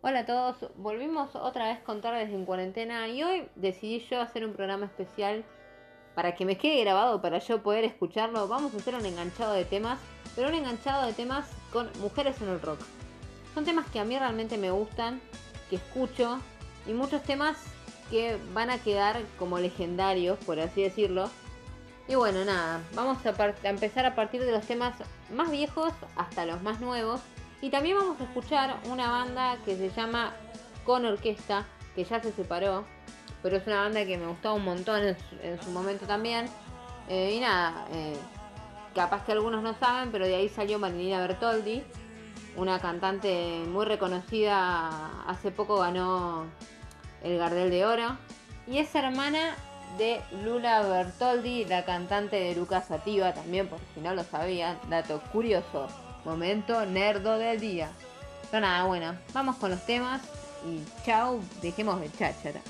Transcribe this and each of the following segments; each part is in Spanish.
Hola a todos, volvimos otra vez con Tardes en Cuarentena y hoy decidí yo hacer un programa especial para que me quede grabado, para yo poder escucharlo. Vamos a hacer un enganchado de temas, pero un enganchado de temas con mujeres en el rock. Son temas que a mí realmente me gustan, que escucho y muchos temas que van a quedar como legendarios, por así decirlo. Y bueno, nada, vamos a, a empezar a partir de los temas más viejos hasta los más nuevos. Y también vamos a escuchar una banda que se llama Con Orquesta, que ya se separó, pero es una banda que me gustó un montón en su, momento también. Eh, y nada, eh, capaz que algunos no saben, pero de ahí salió Marinina Bertoldi, una cantante muy reconocida, hace poco ganó el Gardel de Oro, y es hermana de Lula Bertoldi, la cantante de Lucas Sativa, también por si no lo sabían, dato curioso. Momento nerdo del día. Pero nada, bueno, vamos con los temas y chao, dejemos de cháchara.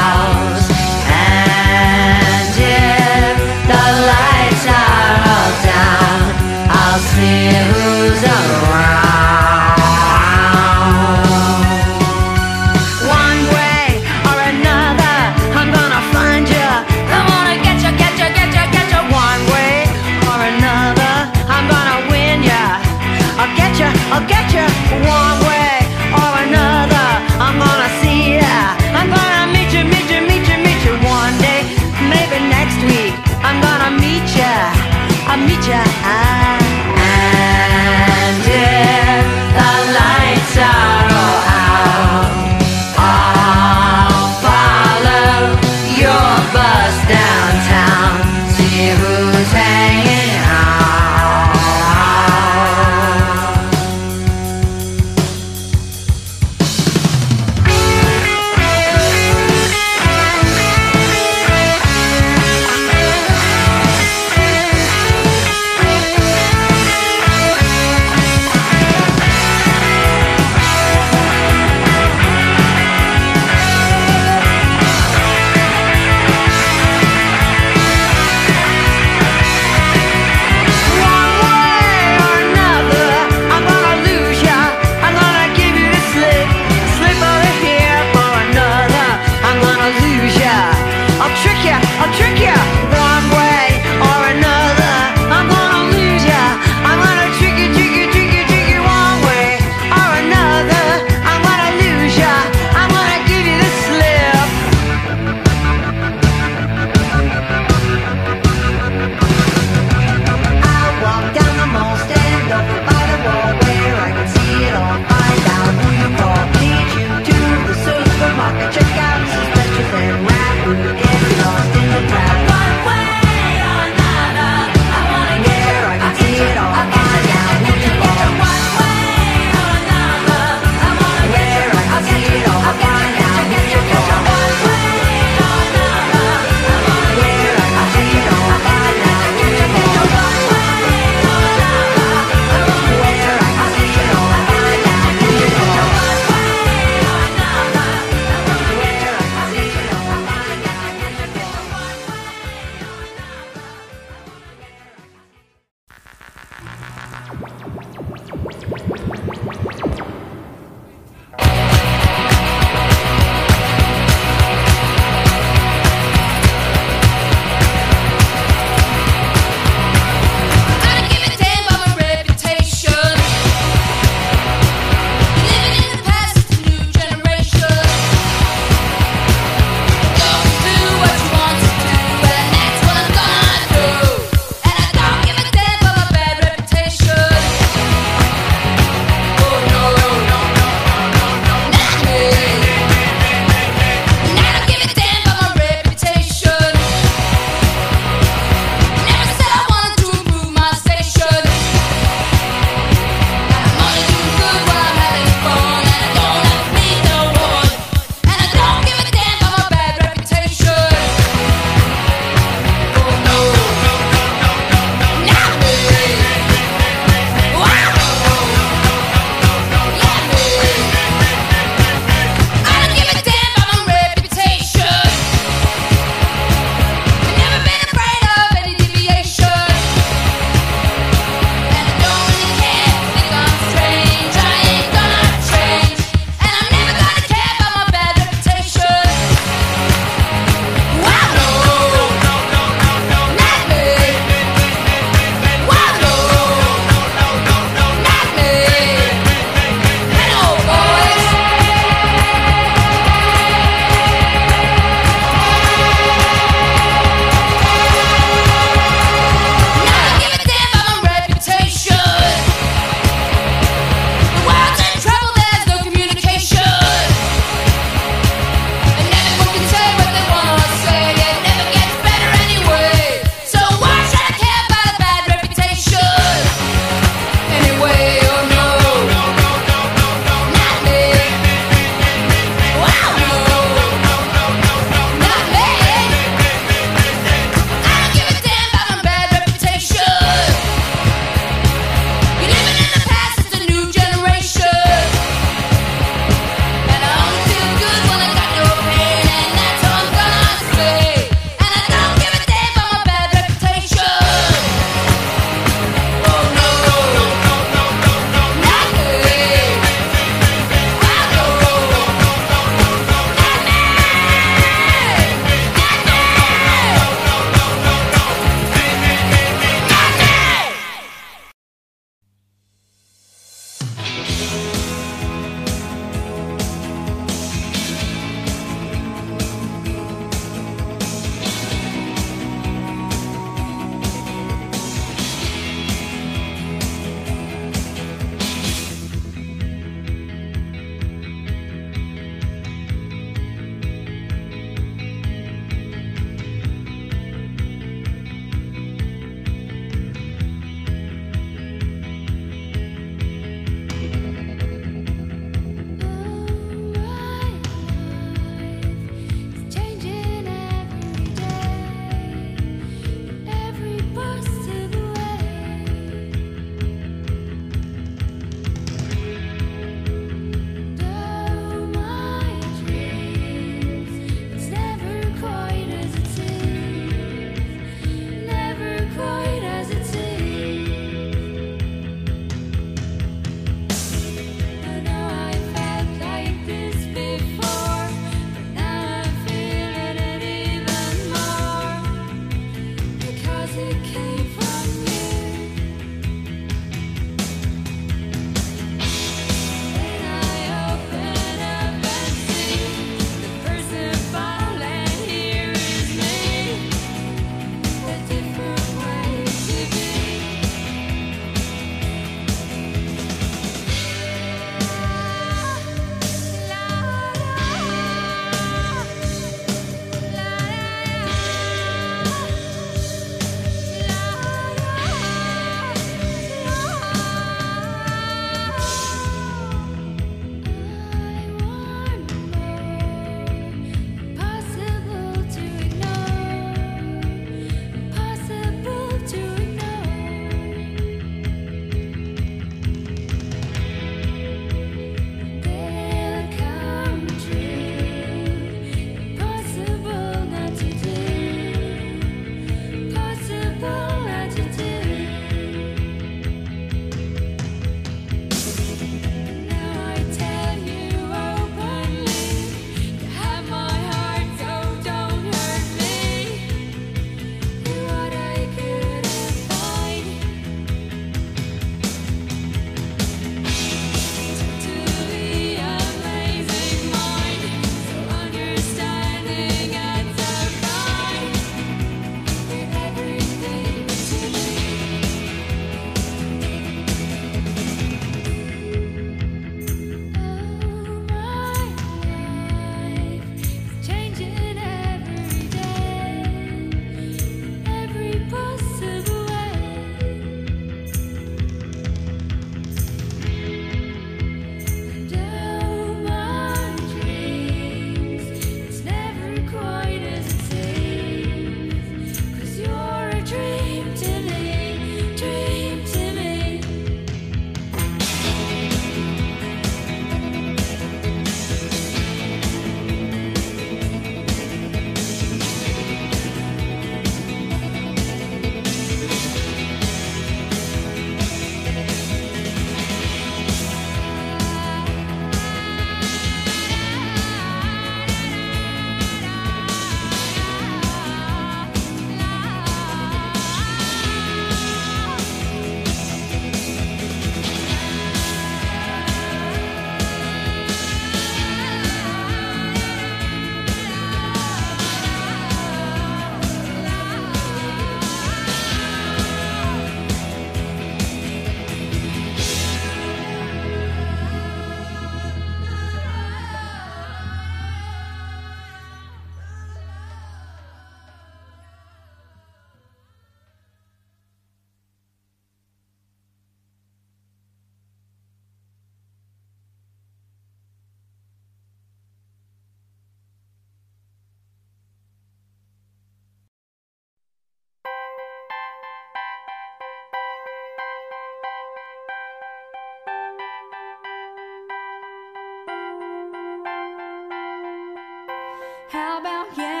about you.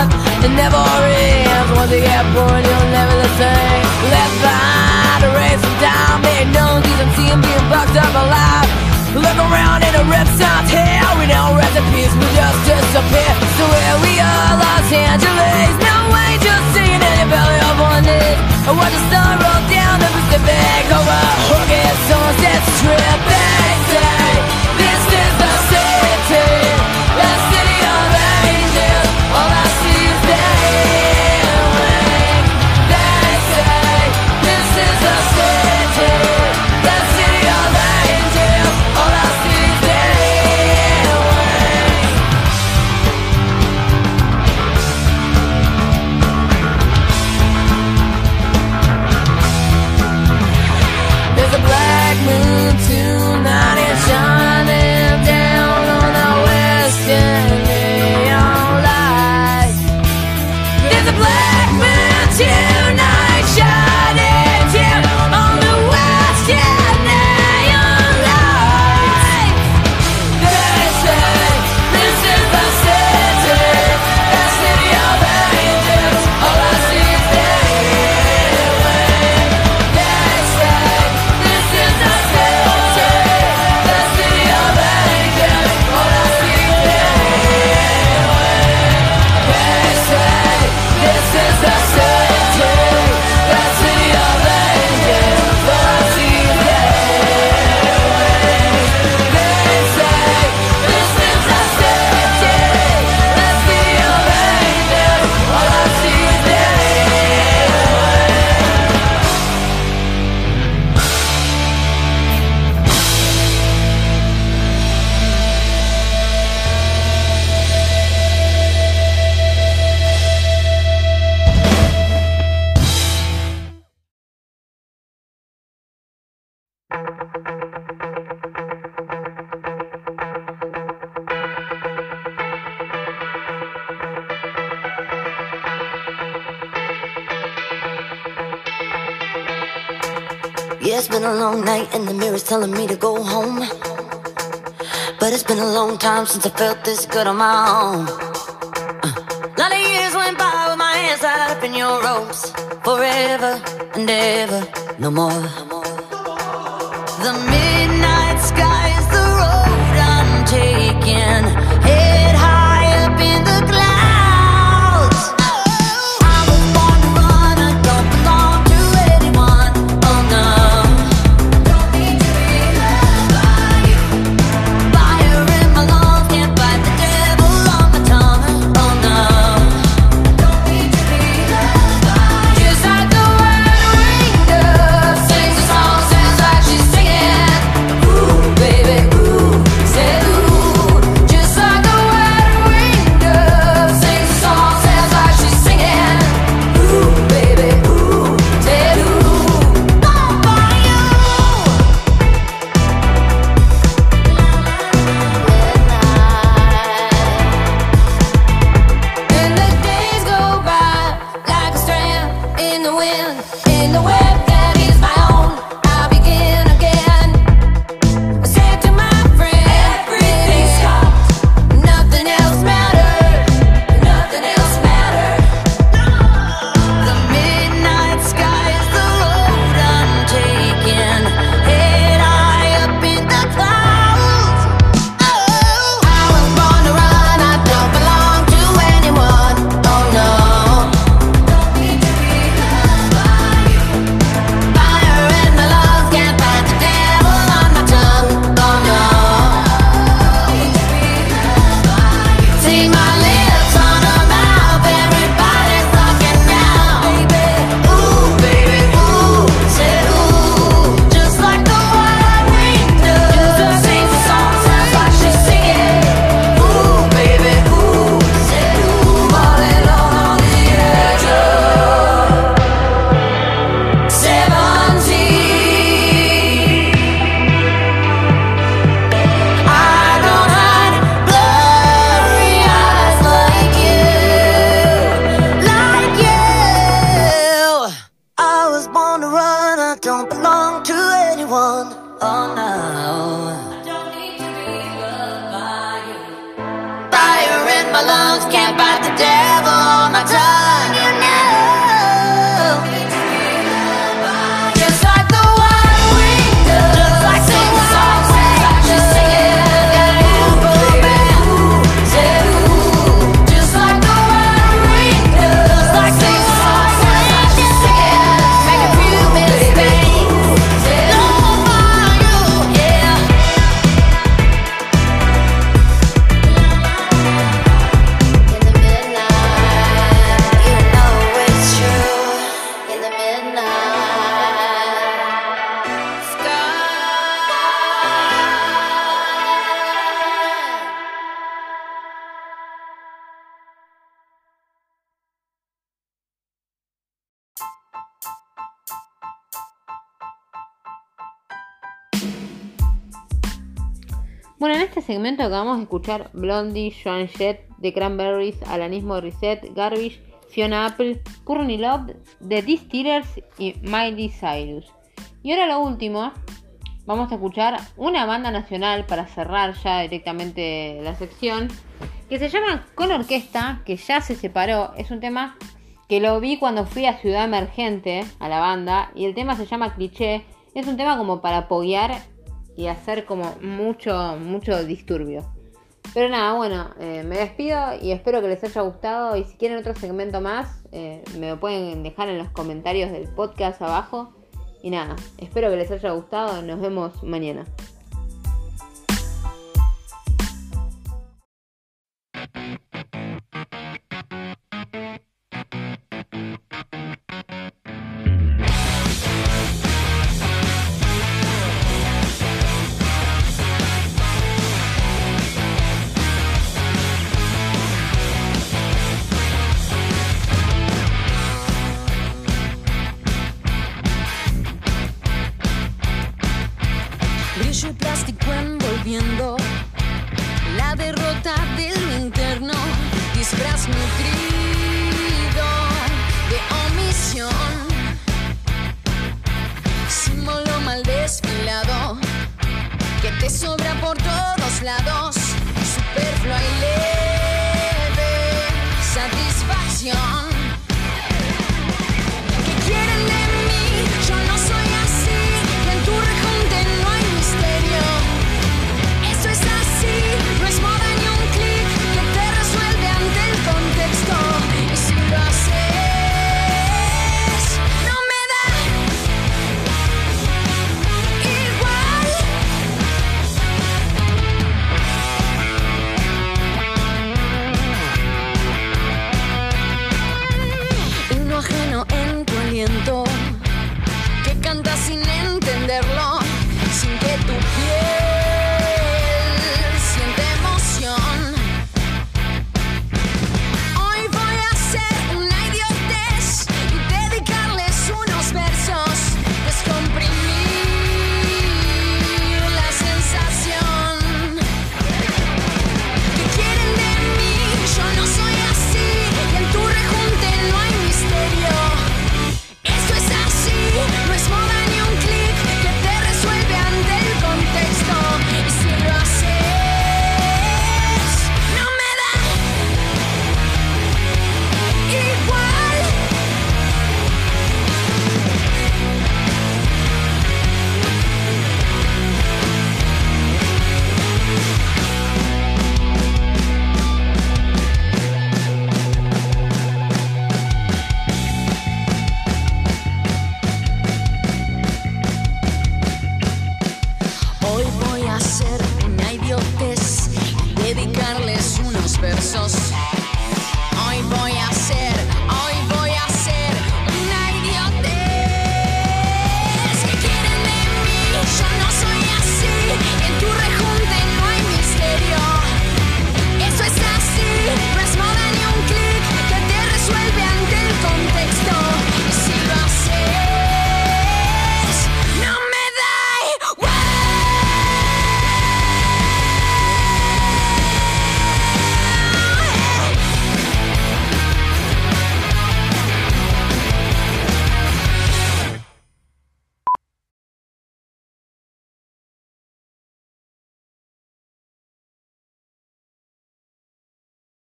on It never ends. Once you get born you'll never the same. Left behind, racing down. Being known, these I'm seeing being fucked up alive. Look around in a reptile's hair We know recipes will just disappear. So here we are, Los Angeles. No angels singing in the belly of one need. I watch the sun roll down the Pacific Over. A hook and sunset strip this good on my own. A lot of uh, years went by with my hands tied up in your ropes. Forever and ever, no more. The midnight. about the devil on my tongue. segmento acabamos de escuchar Blondie, Joan Jett, The Cranberries, Alanismo Reset, Garbage, Fiona Apple, Courtney Love, The Distillers y Miley Cyrus. Y ahora lo último, vamos a escuchar una banda nacional para cerrar ya directamente la sección, que se llama Con Orquesta, que ya se separó. Es un tema que lo vi cuando fui a Ciudad Emergente, a la banda, y el tema se llama Cliché. Es un tema como para apoyar y hacer como mucho, mucho disturbio. Pero nada, bueno, eh, me despido y espero que les haya gustado. Y si quieren otro segmento más, eh, me lo pueden dejar en los comentarios del podcast abajo. Y nada, espero que les haya gustado. Nos vemos mañana.